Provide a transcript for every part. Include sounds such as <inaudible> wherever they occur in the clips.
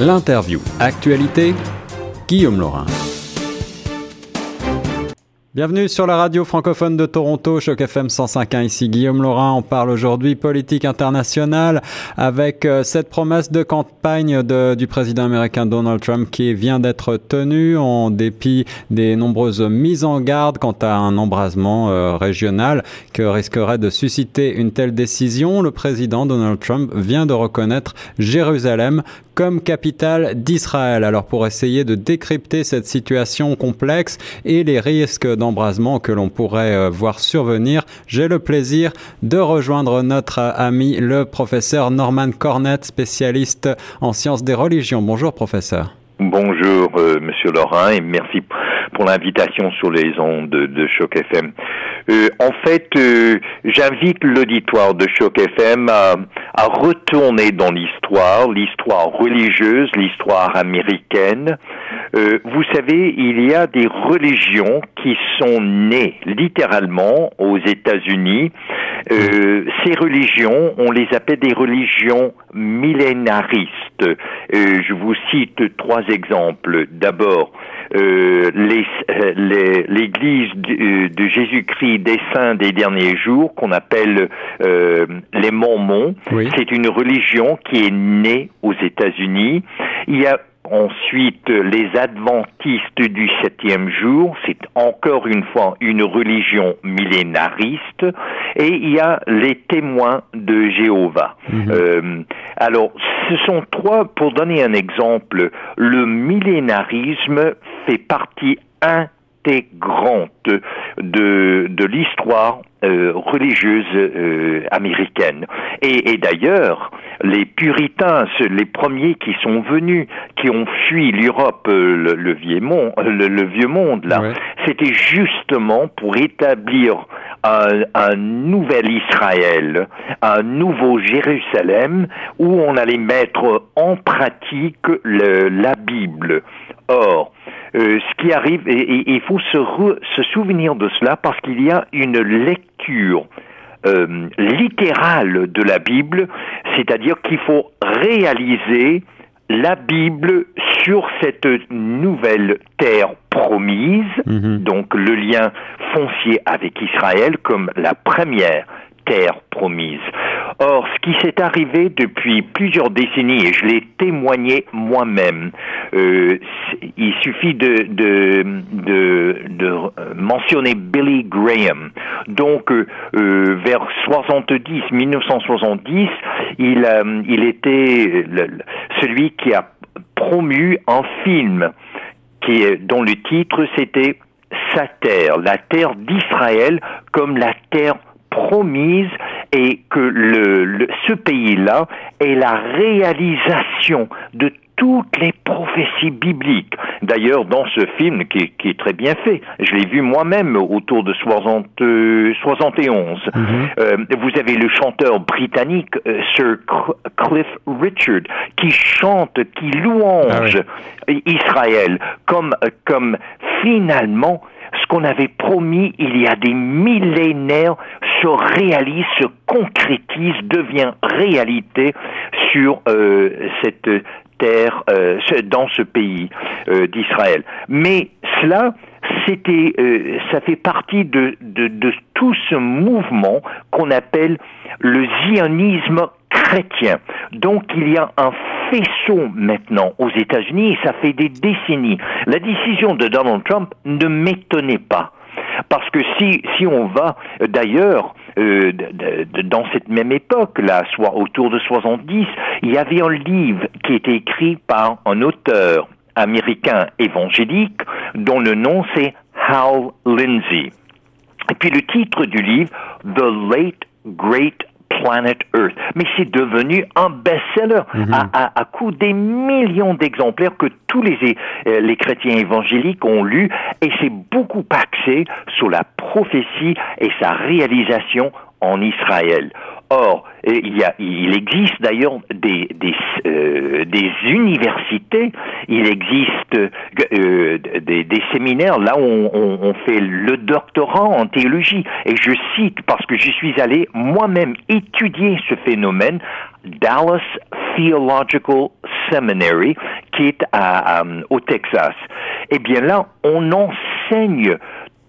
L'interview. Actualité. Guillaume Laurin. Bienvenue sur la radio francophone de Toronto, Choc FM 105.1. Ici Guillaume Laurin. On parle aujourd'hui politique internationale avec euh, cette promesse de campagne du président américain Donald Trump qui vient d'être tenue en dépit des nombreuses mises en garde quant à un embrasement euh, régional que risquerait de susciter une telle décision. Le président Donald Trump vient de reconnaître Jérusalem comme capitale d'Israël. Alors pour essayer de décrypter cette situation complexe et les risques d'embrasement que l'on pourrait euh, voir survenir, j'ai le plaisir de rejoindre notre ami le professeur Norman Cornett, spécialiste en sciences des religions. Bonjour professeur. Bonjour euh, Monsieur Laurent et merci l'invitation sur les ondes de, de Choc FM. Euh, en fait, euh, j'invite l'auditoire de Choc FM à, retourner dans l'histoire, l'histoire religieuse, l'histoire américaine. Euh, vous savez, il y a des religions qui sont nées littéralement aux États-Unis. Ces religions, on les appelle des religions millénaristes. Je vous cite trois exemples. D'abord, euh, l'Église les, de, de Jésus-Christ des saints des derniers jours, qu'on appelle euh, les Mormons. Oui. C'est une religion qui est née aux États-Unis. Il y a Ensuite, les adventistes du septième jour, c'est encore une fois une religion millénariste, et il y a les témoins de Jéhovah. Mmh. Euh, alors, ce sont trois, pour donner un exemple, le millénarisme fait partie intégrante de, de l'histoire euh, religieuse euh, américaine. Et, et d'ailleurs, les puritains, les premiers qui sont venus, qui ont fui l'Europe, euh, le, le, vieux monde, le, le, vieux monde là, ouais. c'était justement pour établir un, un, nouvel Israël, un nouveau Jérusalem, où on allait mettre en pratique le, la Bible. Or, euh, ce qui arrive, et il faut se, re, se souvenir de cela parce qu'il y a une lecture euh, littérale de la Bible, c'est-à-dire qu'il faut réaliser la Bible sur cette nouvelle terre promise, -hmm. donc le lien foncier avec Israël comme la première terre promise. Or, ce qui s'est arrivé depuis plusieurs décennies, et je l'ai témoigné moi-même, euh, il suffit de, mentionner Billy Graham. Donc, euh, vers 70, 1970, il, euh, il était celui qui a promu un film dont le titre c'était Sa terre, la terre d'Israël comme la terre promise et que le, le, ce pays-là est la réalisation de toutes les prophéties bibliques. D'ailleurs, dans ce film qui, qui, est très bien fait, je l'ai vu moi-même autour de 60, euh, 71. Mm -hmm. euh, vous avez le chanteur britannique euh, Sir Cliff Richard qui chante, qui louange ah oui. Israël comme comme finalement ce qu'on avait promis il y a des millénaires se réalise, se concrétise, devient réalité sur euh, cette terre, euh, dans ce pays euh, d'Israël. Mais cela, c'était, ça fait partie de, de, de tout ce mouvement qu'on appelle le zionisme chrétien. Donc il y a un faisceau maintenant aux États-Unis et ça fait des décennies. La décision de Donald Trump ne m'étonnait pas. Parce que si, on va d'ailleurs euh, dans cette même époque, là, soit autour de 70, il y avait un livre qui était écrit par un auteur américain évangélique dont le nom c'est Hal Lindsey. Et puis le titre du livre, The Late Great Planet Earth. Mais c'est devenu un best-seller mm -hmm. à, à, à, coup des millions d'exemplaires que tous les, euh, les chrétiens évangéliques ont lu et c'est beaucoup axé sur la prophétie et sa réalisation en Israël. Or, il, y a, il existe d'ailleurs des, des, euh, des, universités, il existe euh, des, des, séminaires là où on, on, fait le doctorat en théologie. Et je cite, parce que j'y suis allé moi-même étudier ce phénomène, Dallas Theological Seminary, qui est à, au Texas. Eh bien là, on enseigne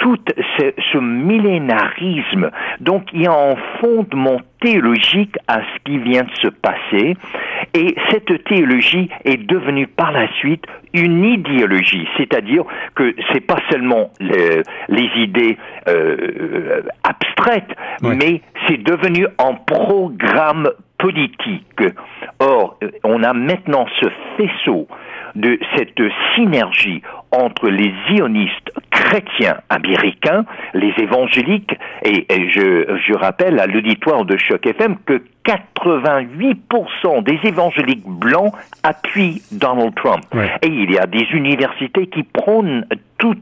tout ce, ce, millénarisme. Donc il y a un fondement théologique à ce qui vient de se passer et cette théologie est devenue par la suite une idéologie, c'est-à-dire que c'est pas seulement les, les idées euh, abstraites, mais c'est devenu un programme politique. Or, on a maintenant ce faisceau de cette synergie entre les zionistes chrétiens américains, les évangéliques, et, je, je, rappelle à l'auditoire de Choc FM que 88% des évangéliques blancs appuient Donald Trump. Et il y a des universités qui prônent tout,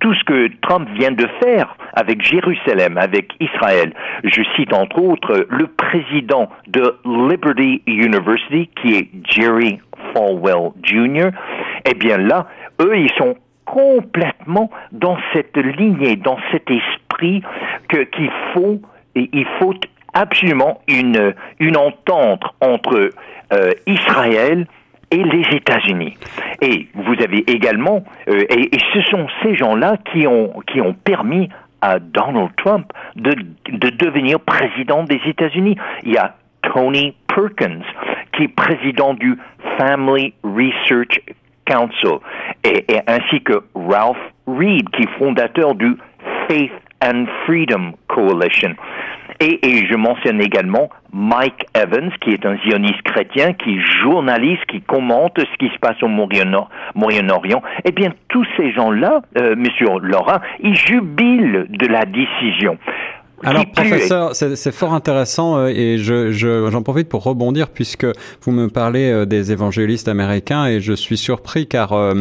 tout ce que Trump vient de faire avec Jérusalem, avec Israël. Je cite entre autres le président de Liberty University, qui est Jerry Falwell Jr. Eh bien là, eux, ils sont complètement dans cette lignée, dans cet esprit que qu'il faut il faut absolument une une entente entre euh, Israël et les États-Unis. Et vous avez également, euh, et, et, ce sont ces gens-là qui ont qui ont permis à Donald Trump de, de devenir président des États-Unis. Il y a Tony Perkins, qui est président du Family Research Council, et, ainsi que Ralph Reed, qui est fondateur du Faith and Freedom Coalition. Et, et, je mentionne également Mike Evans, qui est un zioniste chrétien, qui est journaliste, qui commente ce qui se passe au Moyen-Orient. Eh bien, tous ces gens-là, euh, Monsieur Laurent, ils jubilent de la décision. Alors, professeur, c'est fort intéressant euh, et j'en je, profite pour rebondir puisque vous me parlez euh, des évangélistes américains et je suis surpris car euh,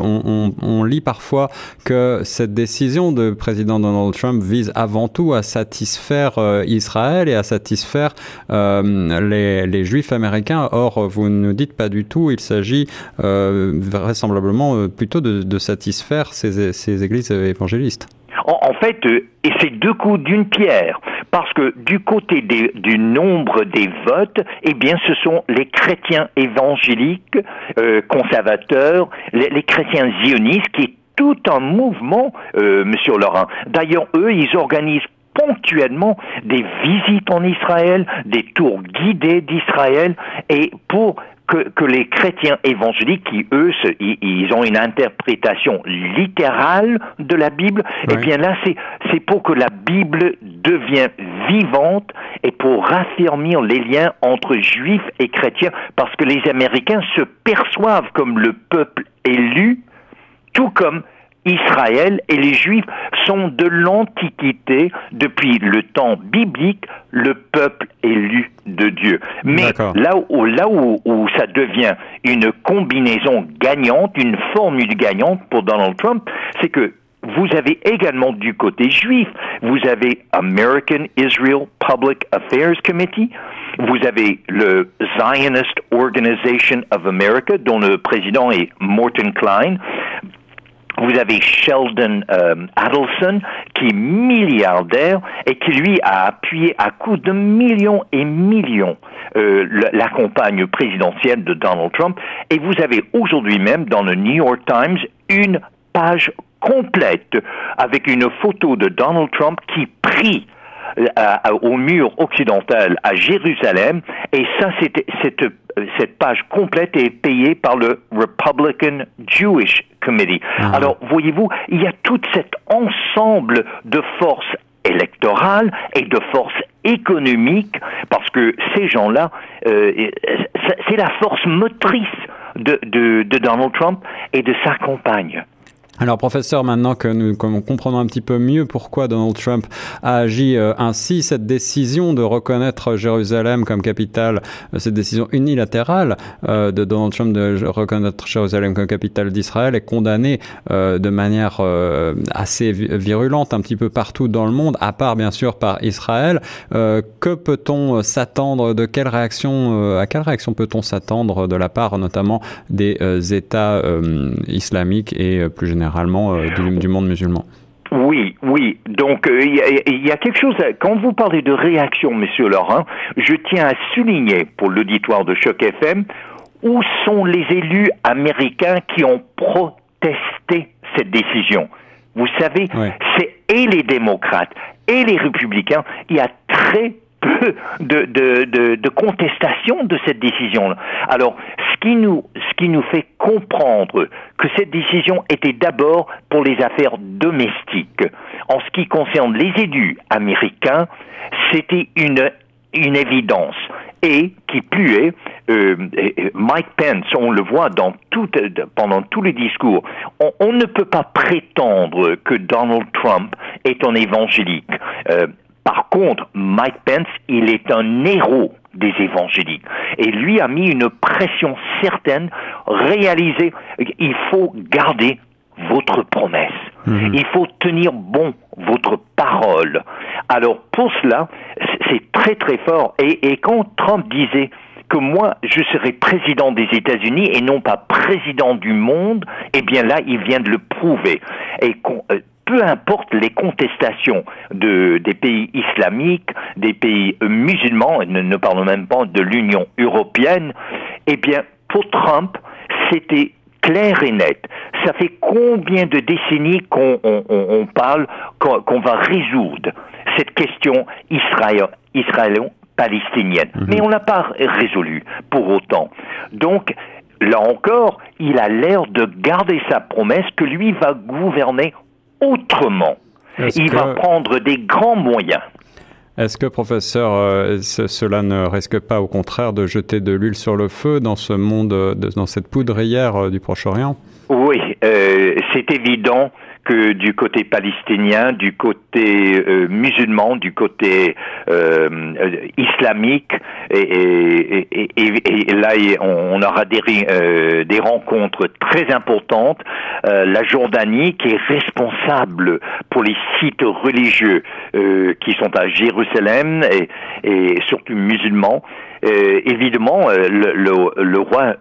on, on, on, lit parfois que cette décision de président Donald Trump vise avant tout à satisfaire Israël et à satisfaire les, les, juifs américains. Or, vous ne dites pas du tout, il s'agit vraisemblablement plutôt de, de satisfaire ces, ces églises évangélistes. En, fait, euh, et c'est deux coups d'une pierre, parce que du côté du nombre des votes, eh bien, ce sont les chrétiens évangéliques, euh, conservateurs, les, chrétiens zionistes, qui est tout un mouvement, euh, Monsieur Laurent. D'ailleurs, eux, ils organisent ponctuellement des visites en Israël, des tours guidés d'Israël, et pour que, que, les chrétiens évangéliques, qui eux, ils ont une interprétation littérale de la Bible, eh bien là, c'est, c'est pour que la Bible devienne vivante et pour raffermir les liens entre juifs et chrétiens, parce que les Américains se perçoivent comme le peuple élu, tout comme Israël et les Juifs sont de l'Antiquité, depuis le temps biblique, le peuple élu de Dieu. Mais là, où, là où, où, ça devient une combinaison gagnante, une formule gagnante pour Donald Trump, c'est que vous avez également du côté juif, vous avez American Israel Public Affairs Committee, vous avez le Zionist Organization of America, dont le président est Morton Klein, vous avez Sheldon euh, Adelson, qui est milliardaire et qui, lui, a appuyé à coups de millions et millions euh, la campagne présidentielle de Donald Trump. Et vous avez aujourd'hui même, dans le New York Times, une page complète avec une photo de Donald Trump qui prie euh, au mur occidental à Jérusalem. Et ça, c'était cette, cette page complète est payée par le Republican Jewish Committee. Ah. Alors, voyez-vous, il y a tout cet ensemble de forces électorales et de forces économiques, parce que ces gens-là, euh, c'est la force motrice de, de, de Donald Trump et de sa campagne. Alors professeur, maintenant que nous comprenons un petit peu mieux pourquoi Donald Trump a agi euh, ainsi, cette décision de reconnaître Jérusalem comme capitale, euh, cette décision unilatérale euh, de Donald Trump de reconnaître Jérusalem comme capitale d'Israël est condamnée de manière assez virulente un petit peu partout dans le monde, à part bien sûr par Israël. que peut-on s'attendre de quelle réaction, à quelle réaction peut-on s'attendre de la part notamment des États islamiques et plus généralement généralement euh, du, monde musulman. Oui, oui. Donc euh, il y, a quelque chose. quand vous parlez de réaction, Monsieur Laurent, je tiens à souligner pour l'auditoire de Choc FM où sont les élus américains qui ont protesté cette décision. Vous savez, c'est et les démocrates et les républicains. Il y a très peu de, de, de, contestation de cette décision. Alors, ce qui, nous, ce qui nous fait comprendre que cette décision était d'abord pour les affaires domestiques. En ce qui concerne les élus américains, c'était une, une évidence. Et qui plus est, euh, Mike Pence, on le voit dans tout, pendant tous les discours, on, on, ne peut pas prétendre que Donald Trump est un évangélique. Euh, par contre, Mike Pence, il est un héros des évangéliques. Et lui a mis une pression certaine, réalisée. Il faut garder votre promesse. Mhm. Il faut tenir bon votre parole. Alors pour cela, c'est très très fort. Et, et quand Trump disait que moi, je serai président des États-Unis et non pas président du monde, eh bien là, il vient de le prouver. Et peu importe les contestations de, des pays islamiques, des pays musulmans, ne, ne parlons même pas de l'Union européenne, eh bien, pour Trump, c'était clair et net. Ça fait combien de décennies qu'on on, parle qu'on va résoudre cette question israélo-palestinienne? Mhm. Mais on n'a pas résolu pour autant. Donc, là encore, il a l'air de garder sa promesse que lui va gouverner autrement. Il va prendre des grands moyens. Est-ce que, professeur, euh, cela ne risque pas au contraire de jeter de l'huile sur le feu dans ce monde, dans cette poudrière euh, du Proche-Orient? Oui, euh, c'est évident que du côté palestinien, du côté euh, musulman, du côté euh, islamique, et, là on, aura des, euh, des rencontres très importantes. la Jordanie, qui est responsable pour les sites religieux qui sont à Jérusalem et, surtout musulmans, évidemment, le, le, le roi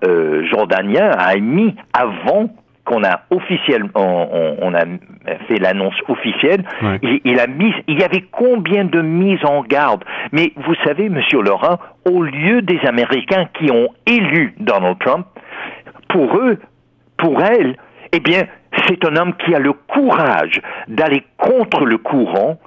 jordanien a mis avant qu'on a officiellement, on, a fait l'annonce officielle, il, a mis, il y avait combien de mises en garde? Mais vous savez, Monsieur Laurent, au lieu des Américains qui ont élu Donald Trump, pour eux, pour elle, eh bien, c'est un homme qui a le courage d'aller contre le courant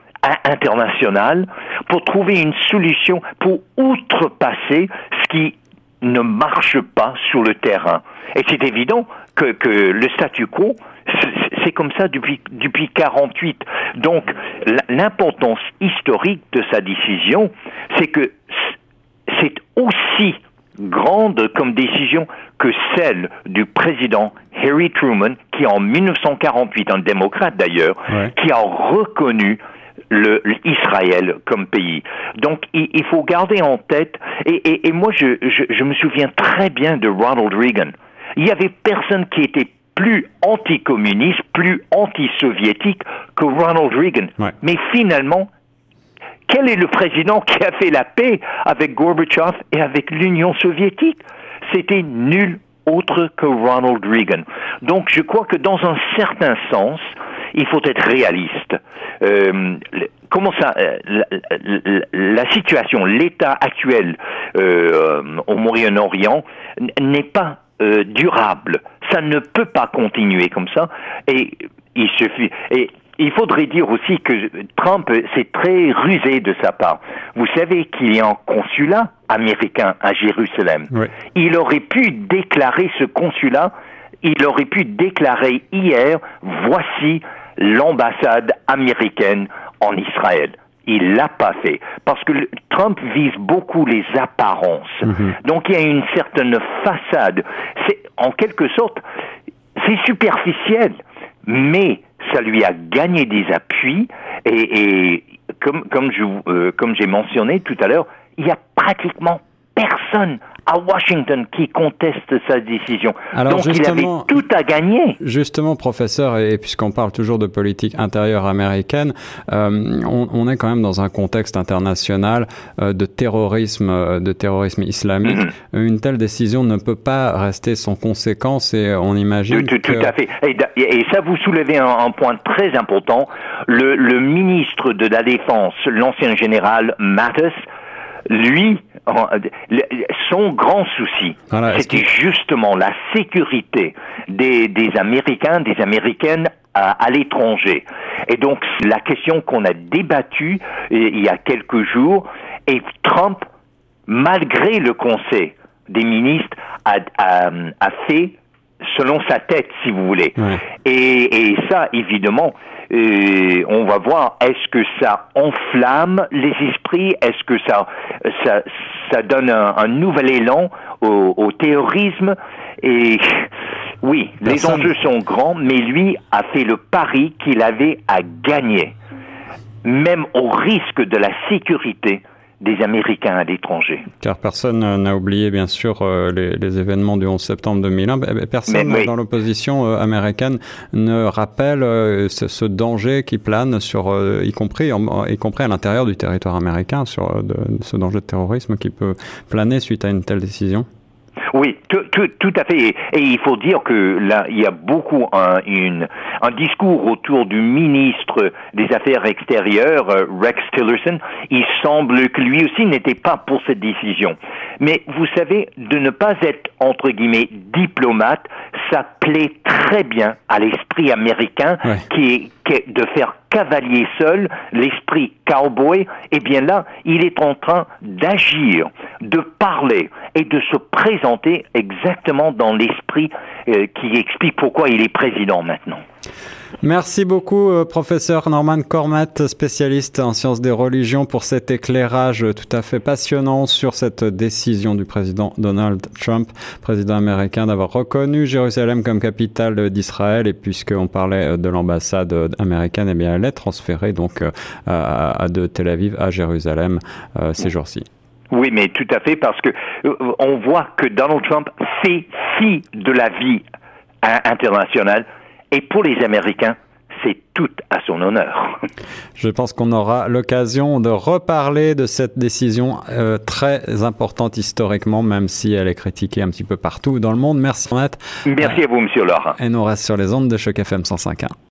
international pour trouver une solution pour outrepasser ce qui ne marche pas sur le terrain. Et c'est évident que, que le statu quo, c'est comme ça depuis, depuis 48. Donc, l'importance historique de sa décision, c'est que c'est aussi grande comme décision que celle du président Harry Truman, qui en 1948, un démocrate d'ailleurs, qui a reconnu le, Israël comme pays. Donc il, faut garder en tête, et, et, moi je, je, je, me souviens très bien de Ronald Reagan. Il y avait personne qui était plus anticommuniste, plus anti-soviétique que Ronald Reagan. Mais finalement, quel est le président qui a fait la paix avec Gorbatchev et avec l'Union soviétique? C'était nul autre que Ronald Reagan. Donc je crois que dans un certain sens, il faut être réaliste. Euh, comment ça, euh, la, situation, l'état actuel euh, au Moyen-Orient n'est pas durable. Ça ne peut pas continuer comme ça. Et il suffit. Et il faudrait dire aussi que Trump, c'est très rusé de sa part. Vous savez qu'il y a un consulat américain à Jérusalem. Il aurait pu déclarer ce consulat, il aurait pu déclarer hier, voici l'ambassade américaine en Israël. Il l'a pas fait parce que Trump vise beaucoup les apparences. Mhm. Donc il y a une certaine façade. C'est en quelque sorte c'est superficiel, mais ça lui a gagné des appuis et, comme comme je euh, comme j'ai mentionné tout à l'heure, il y a pratiquement personne à Washington qui conteste sa décision. Alors Donc il avait tout à gagner. Justement, professeur, et puisqu'on parle toujours de politique intérieure américaine, euh, on, est quand même dans un contexte international euh, de terrorisme, euh, de terrorisme islamique. Mm-hmm. Une telle décision ne peut pas rester sans conséquence et on imagine tout, tout, à fait. Et, ça, vous soulevez un, point très important. Le, le ministre de la Défense, l'ancien général Mattis, lui, son grand souci, c'était justement la sécurité des, Américains, des Américaines à, l'étranger. Et donc, la question qu'on a débattue il y a quelques jours, et Trump, malgré le conseil des ministres, a, fait selon sa tête, si vous voulez. Et, et, ça, évidemment, et on va voir, est-ce que ça enflamme les esprits? Est-ce que ça, ça, ça donne un, nouvel élan au, au théorisme Et <laughs> oui, les enjeux sont grands, mais lui a fait le pari qu'il avait à gagner, même au risque de la sécurité des Américains à l'étranger. Car personne n'a oublié, bien sûr, euh, les, événements du 11 septembre 2001. Personne dans l'opposition euh, américaine ne rappelle euh, ce, danger qui plane sur, y compris, y compris à l'intérieur du territoire américain, sur ce danger de terrorisme qui peut planer suite à une telle décision. Oui, tout, à fait. Et il faut dire que là, il y a beaucoup un, une, un discours autour du ministre des Affaires extérieures, euh, Rex Tillerson. Il semble que lui aussi n'était pas pour cette décision. Mais vous savez, de ne pas être, entre guillemets, diplomate, ça plaît très bien à l'esprit américain qui est de faire cavalier seul, l'esprit cowboy, eh bien là, il est en train d'agir, de parler et de se présenter exactement dans l'esprit euh, qui explique pourquoi il est président maintenant. Merci beaucoup, euh, professeur Norman Cormat, spécialiste en sciences des religions, pour cet éclairage tout à fait passionnant sur cette décision du président Donald Trump, président américain, d'avoir reconnu Jérusalem comme capitale d'Israël. Et puisqu'on parlait euh, de l'ambassade américaine, eh bien, elle est transférée donc de Tel Aviv à Jérusalem ces jours-ci. Oui, mais tout à fait, parce que on voit que Donald Trump fait fi de la vie internationale et pour les Américains, c'est tout à son honneur. <laughs> Je pense qu'on aura l'occasion de reparler de cette décision euh, très importante historiquement, même si elle est critiquée un petit peu partout dans le monde. Merci, Merci à vous, Monsieur Laurent. Et nous reste sur les ondes de Choc FM 105.1.